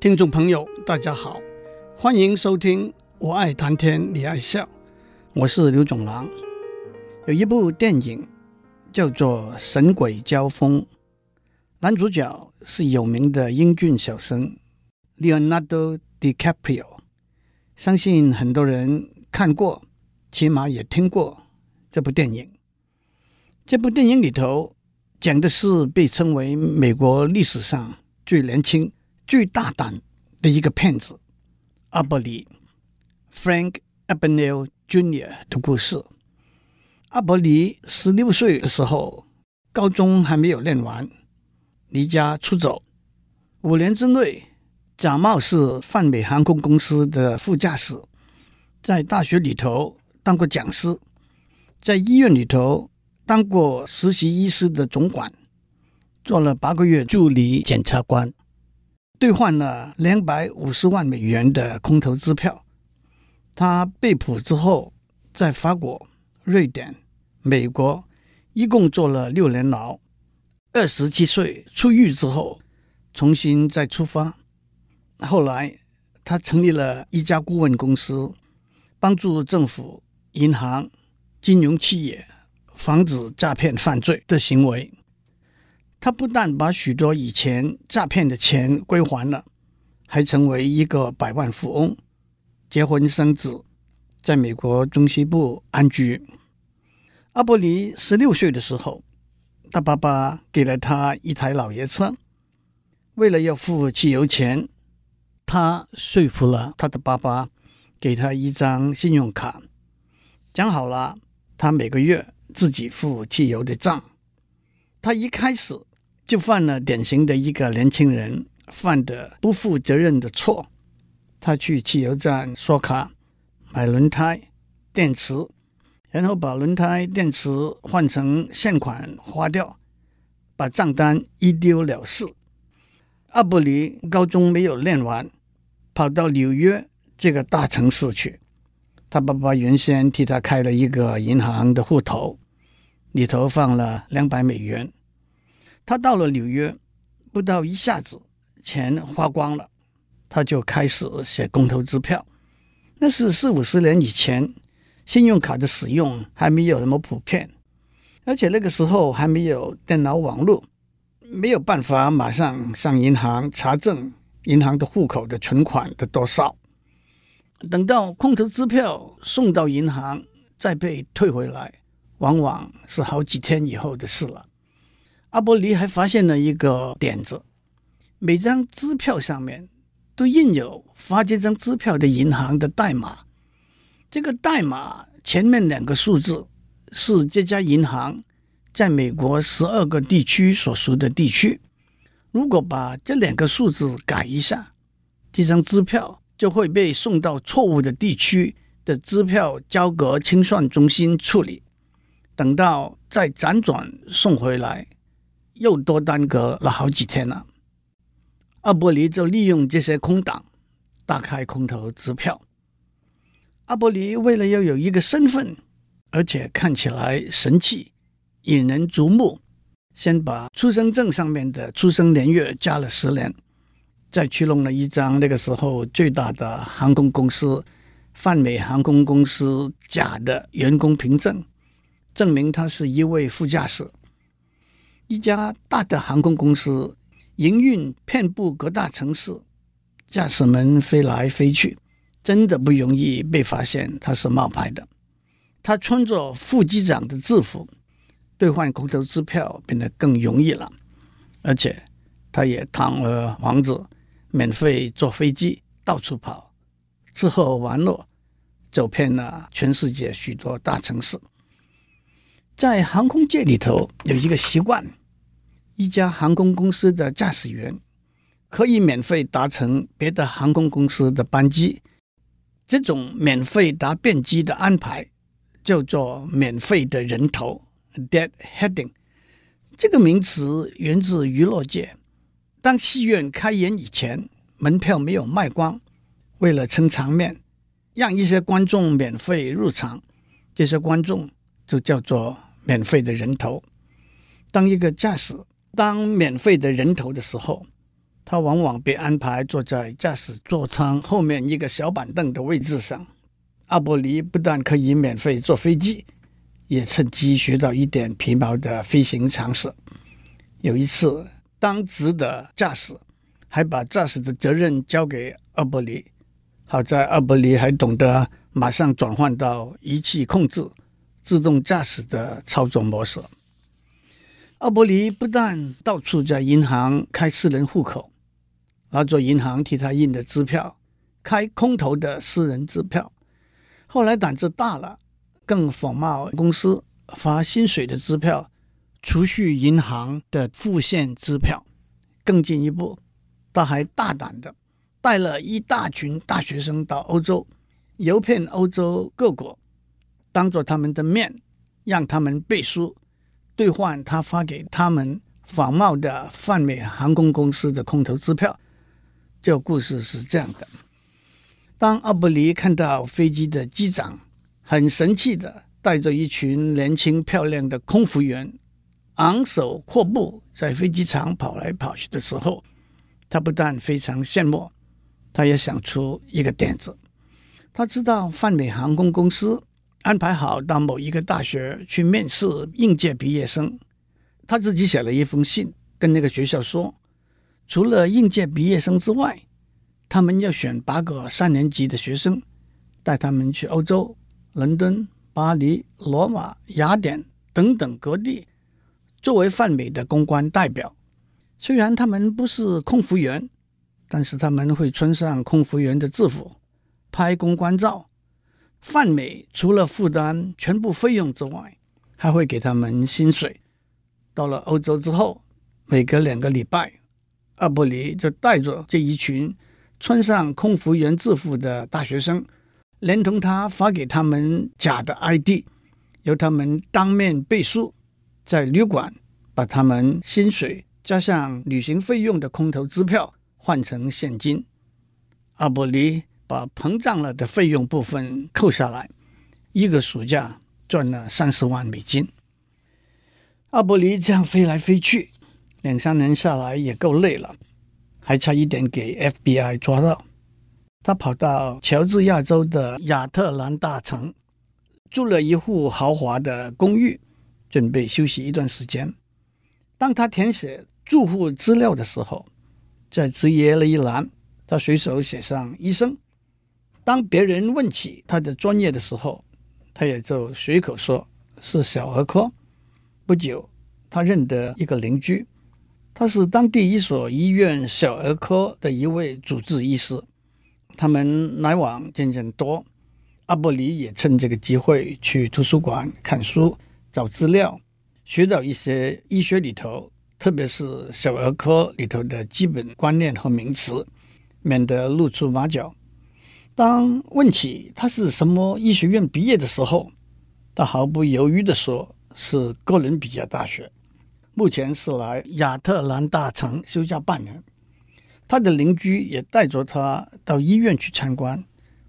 听众朋友，大家好，欢迎收听《我爱谈天你爱笑》，我是刘总郎。有一部电影叫做《神鬼交锋》，男主角是有名的英俊小生 Leonardo DiCaprio，相信很多人看过，起码也听过这部电影。这部电影里头讲的是被称为美国历史上最年轻。最大胆的一个骗子阿伯里 Frank a b e n e l Jr. 的故事。阿伯里十六岁的时候，高中还没有念完，离家出走，五年之内假冒是泛美航空公司的副驾驶，在大学里头当过讲师，在医院里头当过实习医师的总管，做了八个月助理检察官。兑换了两百五十万美元的空头支票。他被捕之后，在法国、瑞典、美国一共坐了六年牢。二十七岁出狱之后，重新再出发。后来，他成立了一家顾问公司，帮助政府、银行、金融企业防止诈骗犯罪的行为。他不但把许多以前诈骗的钱归还了，还成为一个百万富翁，结婚生子，在美国中西部安居。阿伯尼十六岁的时候，他爸爸给了他一台老爷车，为了要付汽油钱，他说服了他的爸爸，给他一张信用卡，讲好了，他每个月自己付汽油的账。他一开始。就犯了典型的一个年轻人犯的不负责任的错。他去汽油站刷卡买轮胎、电池，然后把轮胎、电池换成现款花掉，把账单一丢了事。阿布里高中没有念完，跑到纽约这个大城市去。他爸爸原先替他开了一个银行的户头，里头放了两百美元。他到了纽约，不到一下子钱花光了，他就开始写空头支票。那是四五十年以前，信用卡的使用还没有那么普遍，而且那个时候还没有电脑网络，没有办法马上上银行查证银行的户口的存款的多少。等到空头支票送到银行再被退回来，往往是好几天以后的事了。阿伯尼还发现了一个点子：每张支票上面都印有发这张支票的银行的代码。这个代码前面两个数字是这家银行在美国十二个地区所属的地区。如果把这两个数字改一下，这张支票就会被送到错误的地区的支票交割清算中心处理。等到再辗转送回来。又多耽搁了好几天了。阿伯里就利用这些空档，大开空头支票。阿伯里为了要有一个身份，而且看起来神气、引人瞩目，先把出生证上面的出生年月加了十年，再去弄了一张那个时候最大的航空公司——泛美航空公司假的员工凭证，证明他是一位副驾驶。一家大的航空公司营运遍布各大城市，驾驶们飞来飞去，真的不容易被发现他是冒牌的。他穿着副机长的制服，兑换空头支票变得更容易了。而且他也堂而皇之，免费坐飞机到处跑，吃喝玩乐，走遍了全世界许多大城市。在航空界里头有一个习惯。一家航空公司的驾驶员可以免费搭乘别的航空公司的班机，这种免费搭便机的安排叫做免费的人头 （deadheading）。这个名词源自娱乐界。当戏院开演以前，门票没有卖光，为了撑场面，让一些观众免费入场，这些观众就叫做免费的人头。当一个驾驶当免费的人头的时候，他往往被安排坐在驾驶座舱后面一个小板凳的位置上。阿伯尼不但可以免费坐飞机，也趁机学到一点皮毛的飞行常识。有一次，当值的驾驶还把驾驶的责任交给阿伯尼，好在阿伯尼还懂得马上转换到仪器控制、自动驾驶的操作模式。阿伯尼不但到处在银行开私人户口，拿着银行替他印的支票，开空头的私人支票。后来胆子大了，更仿冒公司发薪水的支票、储蓄银行的付现支票。更进一步，他还大胆的带了一大群大学生到欧洲，游遍欧洲各国，当着他们的面让他们背书。兑换他发给他们仿冒的泛美航空公司的空头支票。这故事是这样的：当阿布里看到飞机的机长很神气的带着一群年轻漂亮的空服员昂首阔步在飞机场跑来跑去的时候，他不但非常羡慕，他也想出一个点子。他知道泛美航空公司。安排好到某一个大学去面试应届毕业生，他自己写了一封信，跟那个学校说，除了应届毕业生之外，他们要选八个三年级的学生，带他们去欧洲、伦敦、巴黎、罗马、雅典等等各地，作为泛美的公关代表。虽然他们不是空服员，但是他们会穿上空服员的制服，拍公关照。泛美除了负担全部费用之外，还会给他们薪水。到了欧洲之后，每隔两个礼拜，阿布里就带着这一群穿上空服员制服的大学生，连同他发给他们假的 ID，由他们当面背书，在旅馆把他们薪水加上旅行费用的空头支票换成现金。阿布里。把膨胀了的费用部分扣下来，一个暑假赚了三十万美金。阿伯尼这样飞来飞去，两三年下来也够累了，还差一点给 FBI 抓到。他跑到乔治亚州的亚特兰大城，住了一户豪华的公寓，准备休息一段时间。当他填写住户资料的时候，在职业那一栏，他随手写上医生。当别人问起他的专业的时候，他也就随口说是小儿科。不久，他认得一个邻居，他是当地一所医院小儿科的一位主治医师，他们来往渐渐多。阿伯里也趁这个机会去图书馆看书、找资料，学到一些医学里头，特别是小儿科里头的基本观念和名词，免得露出马脚。当问起他是什么医学院毕业的时候，他毫不犹豫地说是哥伦比亚大学。目前是来亚特兰大城休假半年。他的邻居也带着他到医院去参观，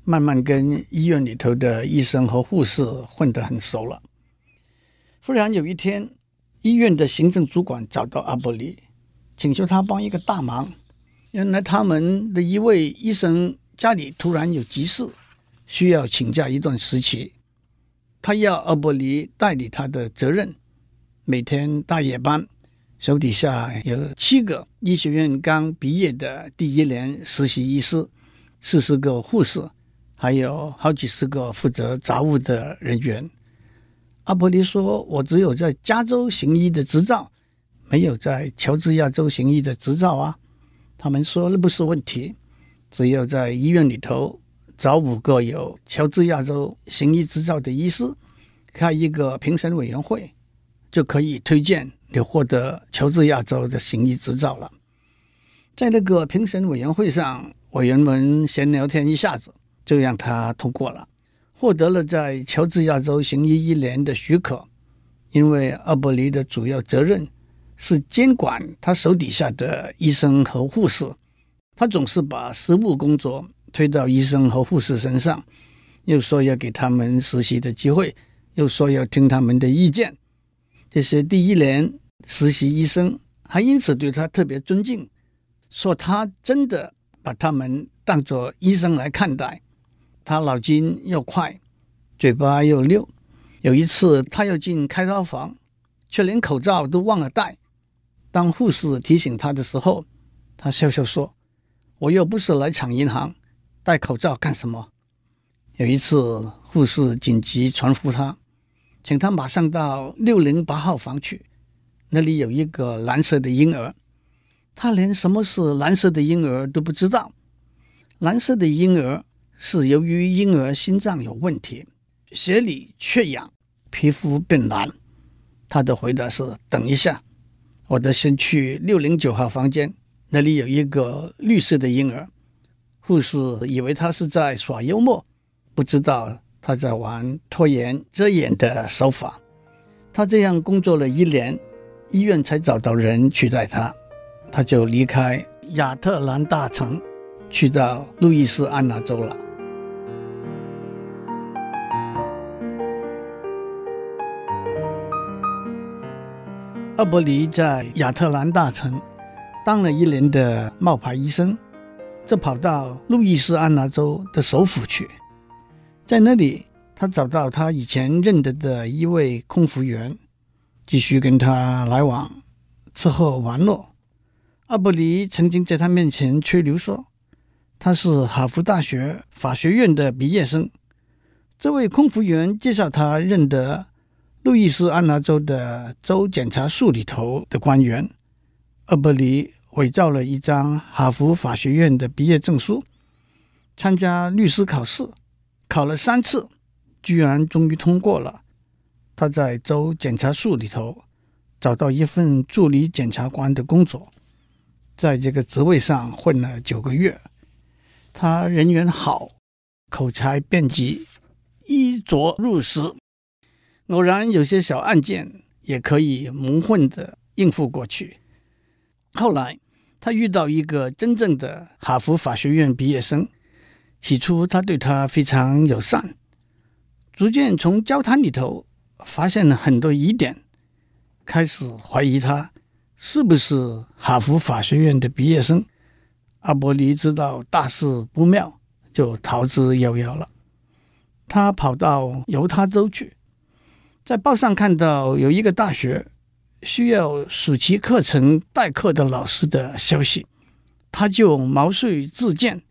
慢慢跟医院里头的医生和护士混得很熟了。忽然有一天，医院的行政主管找到阿伯里，请求他帮一个大忙。原来他们的一位医生。家里突然有急事，需要请假一段时期。他要阿伯尼代理他的责任，每天大夜班，手底下有七个医学院刚毕业的第一年实习医师，四十个护士，还有好几十个负责杂务的人员。阿伯尼说：“我只有在加州行医的执照，没有在乔治亚州行医的执照啊。”他们说：“那不是问题。”只要在医院里头找五个有乔治亚州行医执照的医师，开一个评审委员会，就可以推荐你获得乔治亚州的行医执照了。在那个评审委员会上，委员们闲聊天一下子就让他通过了，获得了在乔治亚州行医一年的许可。因为阿伯尼的主要责任是监管他手底下的医生和护士。他总是把实务工作推到医生和护士身上，又说要给他们实习的机会，又说要听他们的意见。这些第一年实习医生还因此对他特别尊敬，说他真的把他们当作医生来看待。他脑筋又快，嘴巴又溜。有一次，他要进开刀房，却连口罩都忘了戴。当护士提醒他的时候，他笑笑说：“我又不是来抢银行，戴口罩干什么？”有一次，护士紧急传呼他，请他马上到六零八号房去，那里有一个蓝色的婴儿。他连什么是蓝色的婴儿都不知道。蓝色的婴儿是由于婴儿心脏有问题，血里缺氧，皮肤变蓝。他的回答是：“等一下，我得先去六零九号房间，那里有一个绿色的婴儿。”护士以为他是在耍幽默，不知道他在玩拖延遮掩的手法。他这样工作了一年，医院才找到人取代他。他就离开亚特兰大城，去到路易斯安那州了。阿伯里在亚特兰大城当了一年的冒牌医生，就跑到路易斯安那州的首府去，在那里，他找到他以前认得的一位空服员，继续跟他来往，吃喝玩乐。阿布里曾经在他面前吹牛说，他是哈佛大学法学院的毕业生。这位空服员介绍他认得路易斯安那州的州检察署里头的官员。厄伯里伪造了一张哈佛法学院的毕业证书，参加律师考试，考了三次，居然终于通过了。他在州检察署里头找到一份助理检察官的工作。在这个职位上混了九个月，他人缘好，口才辩捷，衣着入时，偶然有些小案件也可以蒙混的应付过去。后来他遇到一个真正的哈佛法学院毕业生，起初他对他非常友善，逐渐从交谈里头发现了很多疑点，开始怀疑他。是不是哈佛法学院的毕业生？阿伯里知道大事不妙，就逃之夭夭了。他跑到犹他州去，在报上看到有一个大学需要暑期课程代课的老师的消息，他就毛遂自荐，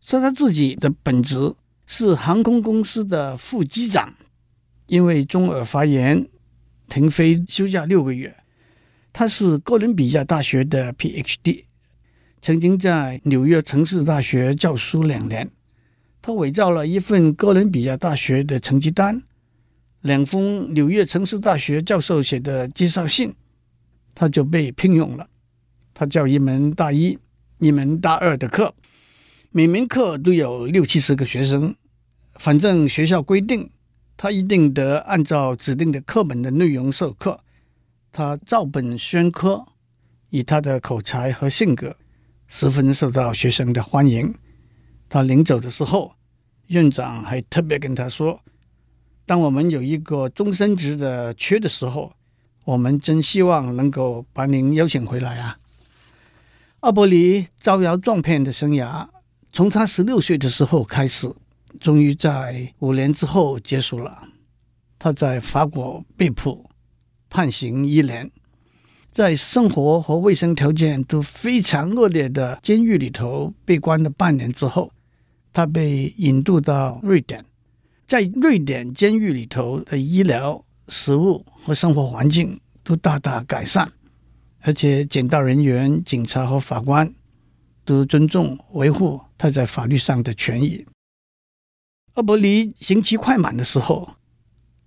说他自己的本职是航空公司的副机长，因为中耳发炎停飞休假六个月。他是哥伦比亚大学的 PhD，曾经在纽约城市大学教书两年。他伪造了一份哥伦比亚大学的成绩单，两封纽约城市大学教授写的介绍信，他就被聘用了。他教一门大一、一门大二的课，每门课都有六七十个学生。反正学校规定，他一定得按照指定的课本的内容授课。他照本宣科，以他的口才和性格，十分受到学生的欢迎。他临走的时候，院长还特别跟他说：“当我们有一个终身职的缺的时候，我们真希望能够把您邀请回来啊。”阿伯里招摇撞骗的生涯，从他十六岁的时候开始，终于在五年之后结束了。他在法国被捕。判刑一年，在生活和卫生条件都非常恶劣的监狱里头被关了半年之后，他被引渡到瑞典，在瑞典监狱里头的医疗、食物和生活环境都大大改善，而且检到人员、警察和法官都尊重维护他在法律上的权益。阿伯里刑期快满的时候，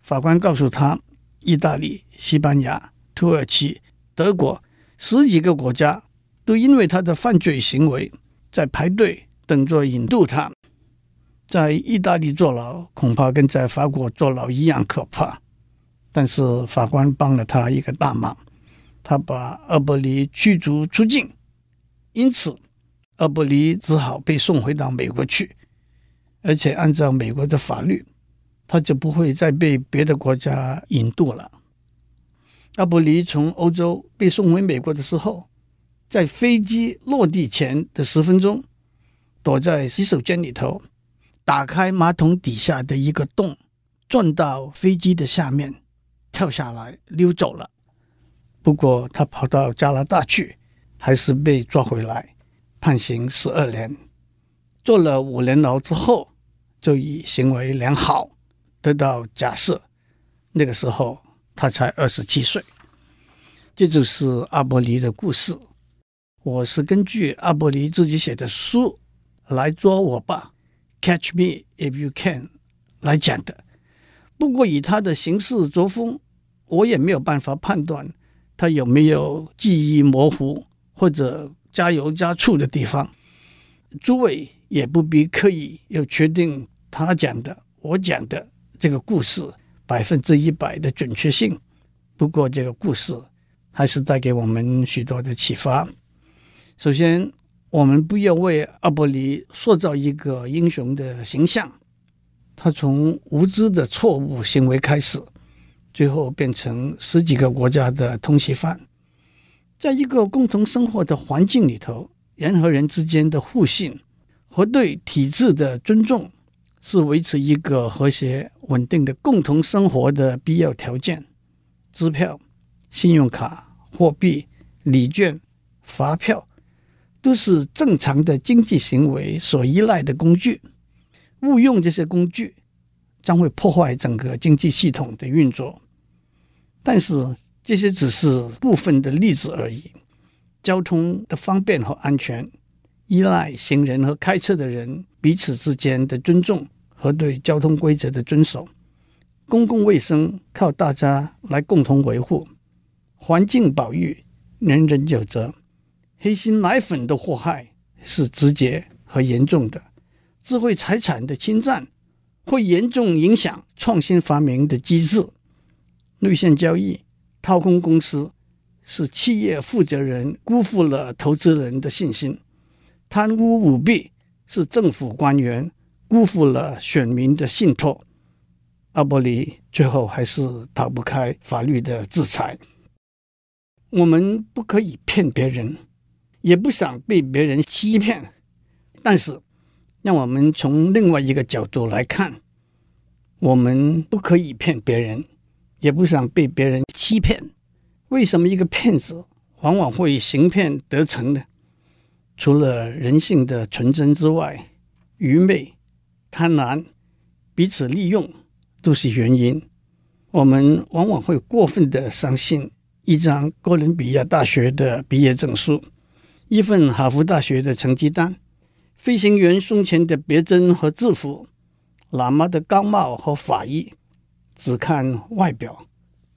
法官告诉他。意大利、西班牙、土耳其、德国十几个国家都因为他的犯罪行为在排队等着引渡他。在意大利坐牢恐怕跟在法国坐牢一样可怕，但是法官帮了他一个大忙，他把阿伯里驱逐出境，因此阿伯里只好被送回到美国去，而且按照美国的法律。他就不会再被别的国家引渡了。阿伯里从欧洲被送回美国的时候，在飞机落地前的十分钟，躲在洗手间里头，打开马桶底下的一个洞，钻到飞机的下面，跳下来溜走了。不过他跑到加拿大去，还是被抓回来，判刑十二年，坐了五年牢之后，就以行为良好得到假释。那个时候他才二十七岁。这就是阿伯尼的故事。我是根据阿伯尼自己写的书来捉我爸，Catch Me If You Can 来讲的。不过以他的行事作风，我也没有办法判断他有没有记忆模糊或者加油加醋的地方。诸位也不必刻意要确定他讲的、我讲的这个故事百分之一百的准确性。不过这个故事。还是带给我们许多的启发。首先，我们不要为阿伯尼塑造一个英雄的形象。他从无知的错误行为开始，最后变成十几个国家的通缉犯。在一个共同生活的环境里头，人和人之间的互信和对体制的尊重，是维持一个和谐稳定的共同生活的必要条件。支票、信用卡。货币、礼券、发票都是正常的经济行为所依赖的工具。误用这些工具，将会破坏整个经济系统的运作。但是这些只是部分的例子而已。交通的方便和安全，依赖行人和开车的人彼此之间的尊重和对交通规则的遵守。公共卫生靠大家来共同维护。环境保育，人人有责。黑心奶粉的祸害是直接和严重的，智慧财产的侵占会严重影响创新发明的机制。内线交易、掏空公司是企业负责人辜负了投资人的信心；贪污舞弊是政府官员辜负了选民的信托。阿伯里最后还是逃不开法律的制裁。我们不可以骗别人，也不想被别人欺骗。但是，让我们从另外一个角度来看，我们不可以骗别人，也不想被别人欺骗。为什么一个骗子往往会行骗得逞呢？除了人性的纯真之外，愚昧、贪婪、彼此利用都是原因。我们往往会过分的相信。一张哥伦比亚大学的毕业证书，一份哈佛大学的成绩单，飞行员胸前的别针和制服，喇嘛的高帽和法衣，只看外表，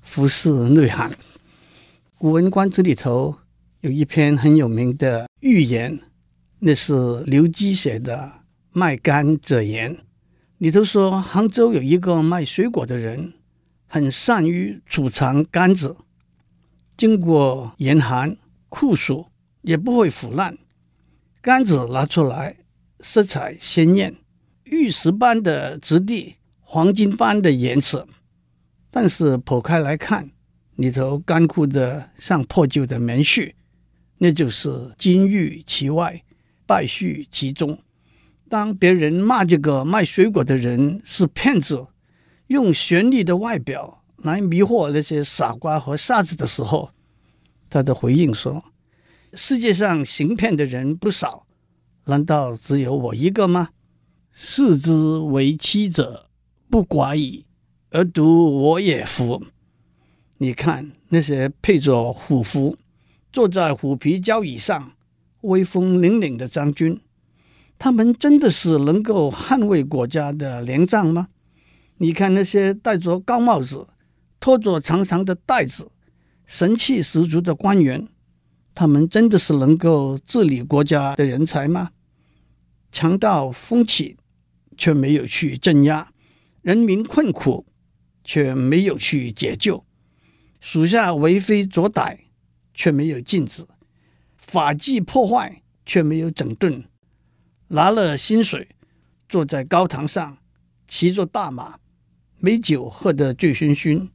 忽视内涵。《古文观止》里头有一篇很有名的寓言，那是刘基写的《卖柑者言》，里头说杭州有一个卖水果的人，很善于储藏柑子。经过严寒酷暑也不会腐烂，杆子拿出来色彩鲜艳，玉石般的质地，黄金般的颜色。但是剖开来看，里头干枯的像破旧的棉絮，那就是金玉其外，败絮其中。当别人骂这个卖水果的人是骗子，用绚丽的外表。来迷惑那些傻瓜和傻子的时候，他的回应说：“世界上行骗的人不少，难道只有我一个吗？视之为妻者不寡矣，而独我也夫。你看那些配着虎符、坐在虎皮交椅上、威风凛凛的将军，他们真的是能够捍卫国家的良将吗？你看那些戴着高帽子。”拖着长长的袋子，神气十足的官员，他们真的是能够治理国家的人才吗？强盗蜂起，却没有去镇压；人民困苦，却没有去解救；属下为非作歹，却没有禁止；法纪破坏，却没有整顿；拿了薪水，坐在高堂上，骑着大马，美酒喝得醉醺醺。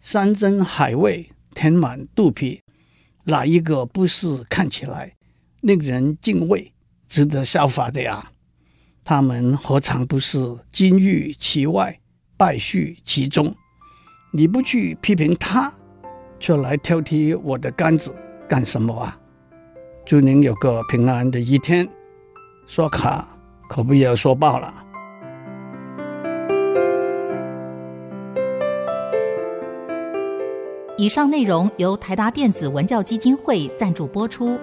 山珍海味填满肚皮，哪一个不是看起来令人敬畏、值得效法的呀？他们何尝不是金玉其外，败絮其中？你不去批评他，却来挑剔我的杆子干什么啊？祝您有个平安的一天。说卡可不要说爆了。以上内容由台达电子文教基金会赞助播出。